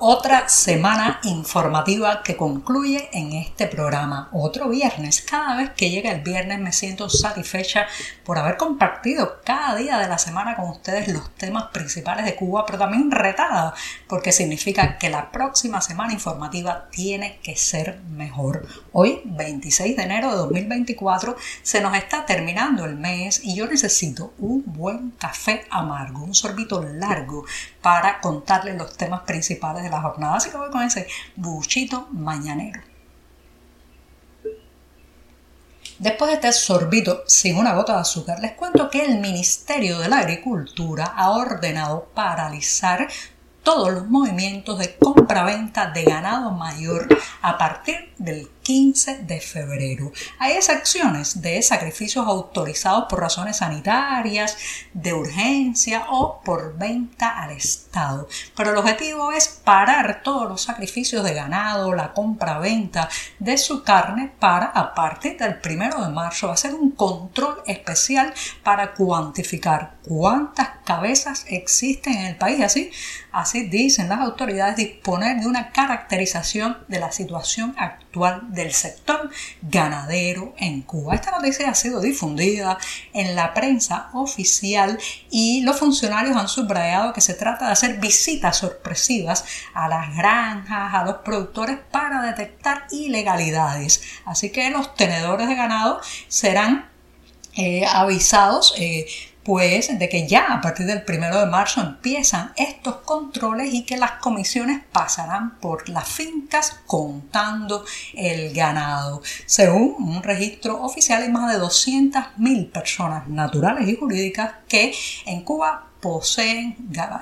Otra semana informativa que concluye en este programa. Otro viernes. Cada vez que llega el viernes me siento satisfecha por haber compartido cada día de la semana con ustedes los temas principales de Cuba, pero también retada, porque significa que la próxima semana informativa tiene que ser mejor. Hoy, 26 de enero de 2024, se nos está terminando el mes y yo necesito un buen café amargo, un sorbito largo para contarles los temas principales de la jornada. Así que voy con ese buchito mañanero. Después de este sorbito sin una gota de azúcar, les cuento que el Ministerio de la Agricultura ha ordenado paralizar todos los movimientos de compra-venta de ganado mayor a partir del 15 de febrero. Hay excepciones de sacrificios autorizados por razones sanitarias, de urgencia o por venta al Estado. Pero el objetivo es parar todos los sacrificios de ganado, la compra-venta de su carne para a partir del 1 de marzo hacer un control especial para cuantificar cuántas cabezas existen en el país. Así, así dicen las autoridades, disponer de una caracterización de la situación actual del sector ganadero en Cuba. Esta noticia ha sido difundida en la prensa oficial y los funcionarios han subrayado que se trata de hacer visitas sorpresivas a las granjas, a los productores para detectar ilegalidades. Así que los tenedores de ganado serán eh, avisados eh, pues de que ya a partir del primero de marzo empiezan estos controles y que las comisiones pasarán por las fincas contando el ganado. Según un registro oficial hay más de 200.000 personas naturales y jurídicas que en Cuba poseen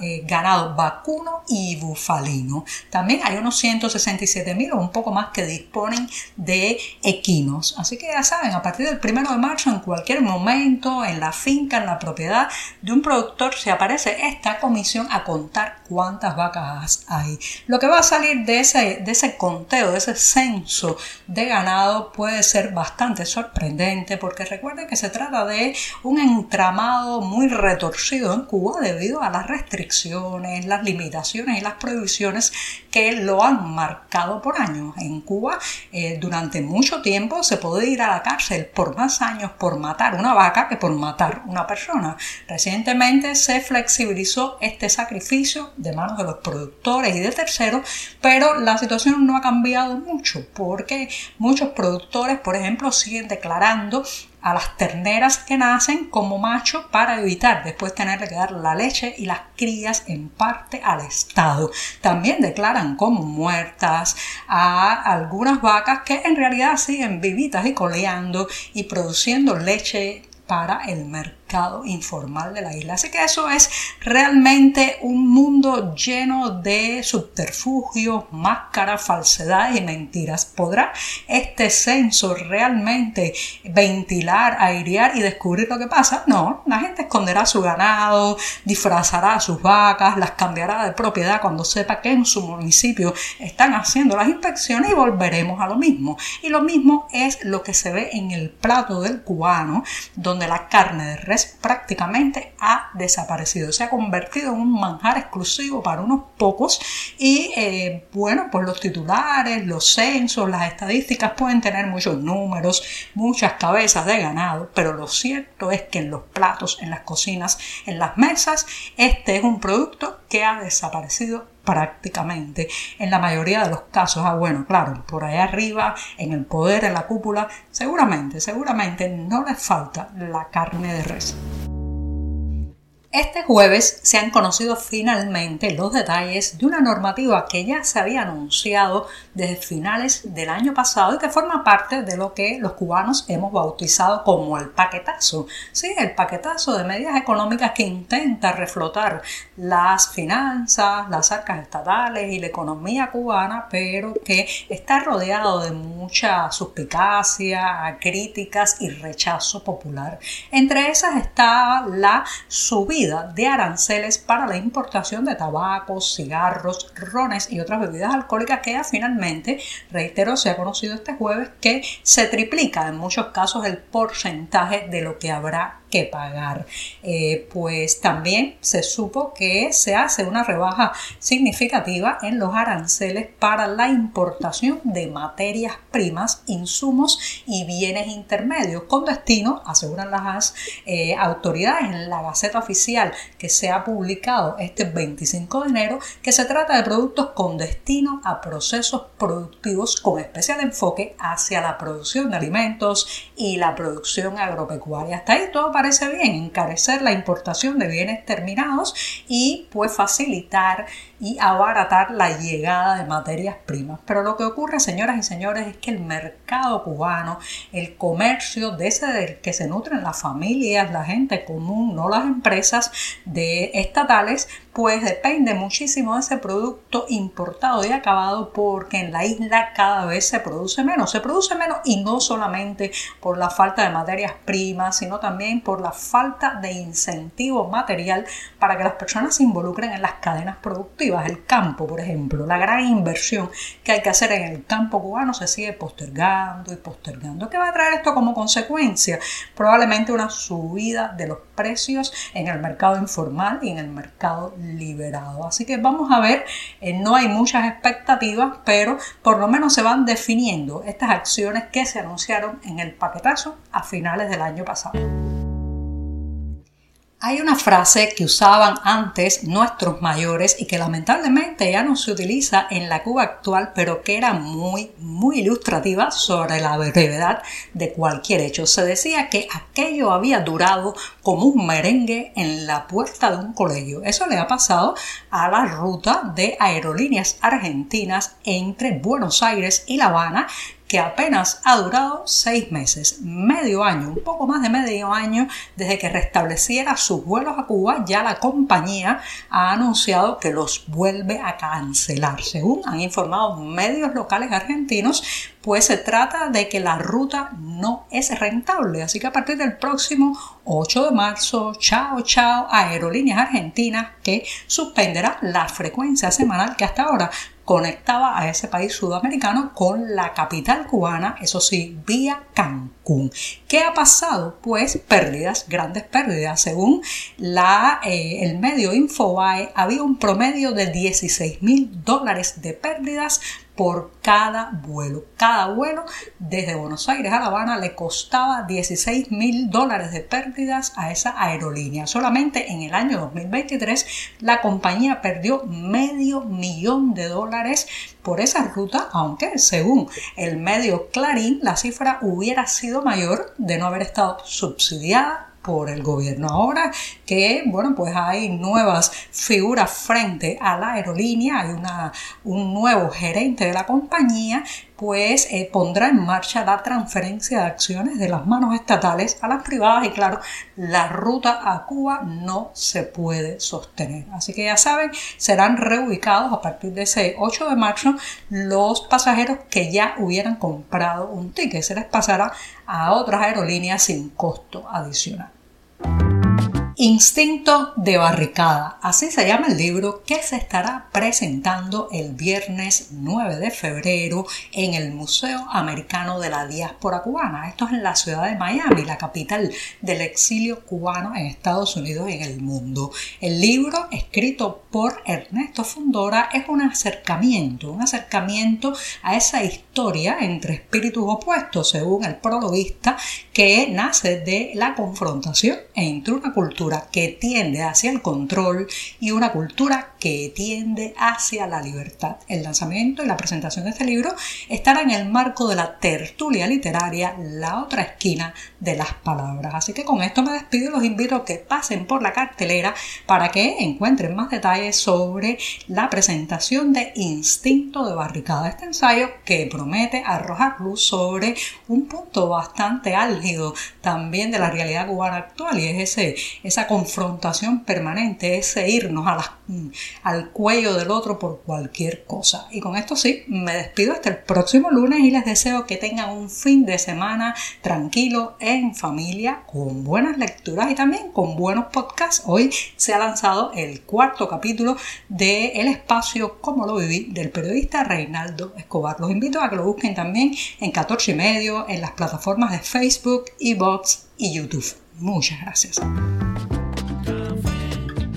eh, ganado vacuno y bufalino. También hay unos 167 mil o un poco más que disponen de equinos. Así que ya saben, a partir del primero de marzo, en cualquier momento, en la finca, en la propiedad de un productor, se aparece esta comisión a contar cuántas vacas hay. Lo que va a salir de ese, de ese conteo, de ese censo de ganado puede ser bastante sorprendente porque recuerden que se trata de un entramado muy retorcido en Cuba debido a las restricciones, las limitaciones y las prohibiciones que lo han marcado por años. En Cuba eh, durante mucho tiempo se puede ir a la cárcel por más años por matar una vaca que por matar una persona. Recientemente se flexibilizó este sacrificio de manos de los productores y de terceros, pero la situación no ha cambiado mucho porque muchos productores, por ejemplo, siguen declarando a las terneras que nacen como macho para evitar después tenerle que dar la leche y las crías en parte al Estado. También declaran como muertas a algunas vacas que en realidad siguen vivitas y coleando y produciendo leche para el mercado informal de la isla. Así que eso es realmente un mundo lleno de subterfugios, máscaras, falsedades y mentiras. ¿Podrá este censo realmente ventilar, airear y descubrir lo que pasa? No, la gente esconderá su ganado, disfrazará a sus vacas, las cambiará de propiedad cuando sepa que en su municipio están haciendo las inspecciones y volveremos a lo mismo. Y lo mismo es lo que se ve en el plato del cubano, donde la carne de res prácticamente ha desaparecido, se ha convertido en un manjar exclusivo para unos pocos y eh, bueno, pues los titulares, los censos, las estadísticas pueden tener muchos números, muchas cabezas de ganado, pero lo cierto es que en los platos, en las cocinas, en las mesas, este es un producto que ha desaparecido prácticamente en la mayoría de los casos. Ah, bueno, claro, por ahí arriba, en el poder, en la cúpula, seguramente, seguramente no les falta la carne de res. Este jueves se han conocido finalmente los detalles de una normativa que ya se había anunciado desde finales del año pasado y que forma parte de lo que los cubanos hemos bautizado como el paquetazo. Sí, el paquetazo de medidas económicas que intenta reflotar las finanzas, las arcas estatales y la economía cubana, pero que está rodeado de mucha suspicacia, críticas y rechazo popular. Entre esas está la subida de aranceles para la importación de tabacos, cigarros, rones y otras bebidas alcohólicas que finalmente, reitero, se ha conocido este jueves que se triplica en muchos casos el porcentaje de lo que habrá que pagar. Eh, pues también se supo que se hace una rebaja significativa en los aranceles para la importación de materias primas, insumos y bienes intermedios con destino, aseguran las eh, autoridades en la Gaceta Oficial que se ha publicado este 25 de enero, que se trata de productos con destino a procesos productivos con especial enfoque hacia la producción de alimentos y la producción agropecuaria. Hasta ahí todo parece bien, encarecer la importación de bienes terminados y pues facilitar y abaratar la llegada de materias primas. Pero lo que ocurre, señoras y señores, es que el mercado cubano, el comercio de ese del que se nutren las familias, la gente común, no las empresas estatales, pues depende muchísimo de ese producto importado y acabado porque en la isla cada vez se produce menos. Se produce menos y no solamente por la falta de materias primas, sino también por la falta de incentivo material para que las personas se involucren en las cadenas productivas. El campo, por ejemplo, la gran inversión que hay que hacer en el campo cubano se sigue postergando y postergando. ¿Qué va a traer esto como consecuencia? Probablemente una subida de los precios en el mercado informal y en el mercado liberado. Así que vamos a ver, eh, no hay muchas expectativas, pero por lo menos se van definiendo estas acciones que se anunciaron en el paquetazo a finales del año pasado. Hay una frase que usaban antes nuestros mayores y que lamentablemente ya no se utiliza en la Cuba actual, pero que era muy, muy ilustrativa sobre la brevedad de cualquier hecho. Se decía que aquello había durado como un merengue en la puerta de un colegio. Eso le ha pasado a la ruta de aerolíneas argentinas entre Buenos Aires y La Habana, que apenas ha durado seis meses, medio año, un poco más de medio año desde que restableciera sus vuelos a Cuba, ya la compañía ha anunciado que los vuelve a cancelar. Según han informado medios locales argentinos, pues se trata de que la ruta no es rentable. Así que a partir del próximo 8 de marzo, chao, chao, Aerolíneas Argentinas que suspenderá la frecuencia semanal que hasta ahora conectaba a ese país sudamericano con la capital cubana, eso sí, vía Cancún. ¿Qué ha pasado? Pues pérdidas, grandes pérdidas. Según la, eh, el medio Infobae, había un promedio de 16 mil dólares de pérdidas por cada vuelo. Cada vuelo desde Buenos Aires a La Habana le costaba 16 mil dólares de pérdidas a esa aerolínea. Solamente en el año 2023 la compañía perdió medio millón de dólares por esa ruta, aunque según el medio Clarín la cifra hubiera sido mayor de no haber estado subsidiada por el gobierno. Ahora que, bueno, pues hay nuevas figuras frente a la aerolínea, hay una, un nuevo gerente de la compañía, pues eh, pondrá en marcha la transferencia de acciones de las manos estatales a las privadas y claro, la ruta a Cuba no se puede sostener. Así que ya saben, serán reubicados a partir de ese 8 de marzo los pasajeros que ya hubieran comprado un ticket. Se les pasará a otras aerolíneas sin costo adicional. Instinto de barricada, así se llama el libro que se estará presentando el viernes 9 de febrero en el Museo Americano de la Diáspora Cubana. Esto es en la ciudad de Miami, la capital del exilio cubano en Estados Unidos y en el mundo. El libro, escrito por Ernesto Fundora, es un acercamiento, un acercamiento a esa historia entre espíritus opuestos, según el prologuista, que nace de la confrontación entre una cultura que tiende hacia el control y una cultura que tiende hacia la libertad. El lanzamiento y la presentación de este libro estará en el marco de la tertulia literaria La otra esquina de las palabras. Así que con esto me despido y los invito a que pasen por la cartelera para que encuentren más detalles sobre la presentación de Instinto de Barricada. Este ensayo que promete arrojar luz sobre un punto bastante álgido también de la realidad cubana actual y es ese, esa confrontación permanente, ese irnos a las al cuello del otro por cualquier cosa. Y con esto sí, me despido hasta el próximo lunes y les deseo que tengan un fin de semana tranquilo en familia, con buenas lecturas y también con buenos podcasts. Hoy se ha lanzado el cuarto capítulo de El espacio como lo viví del periodista Reinaldo Escobar. Los invito a que lo busquen también en 14 y medio, en las plataformas de Facebook, Evox y YouTube. Muchas gracias.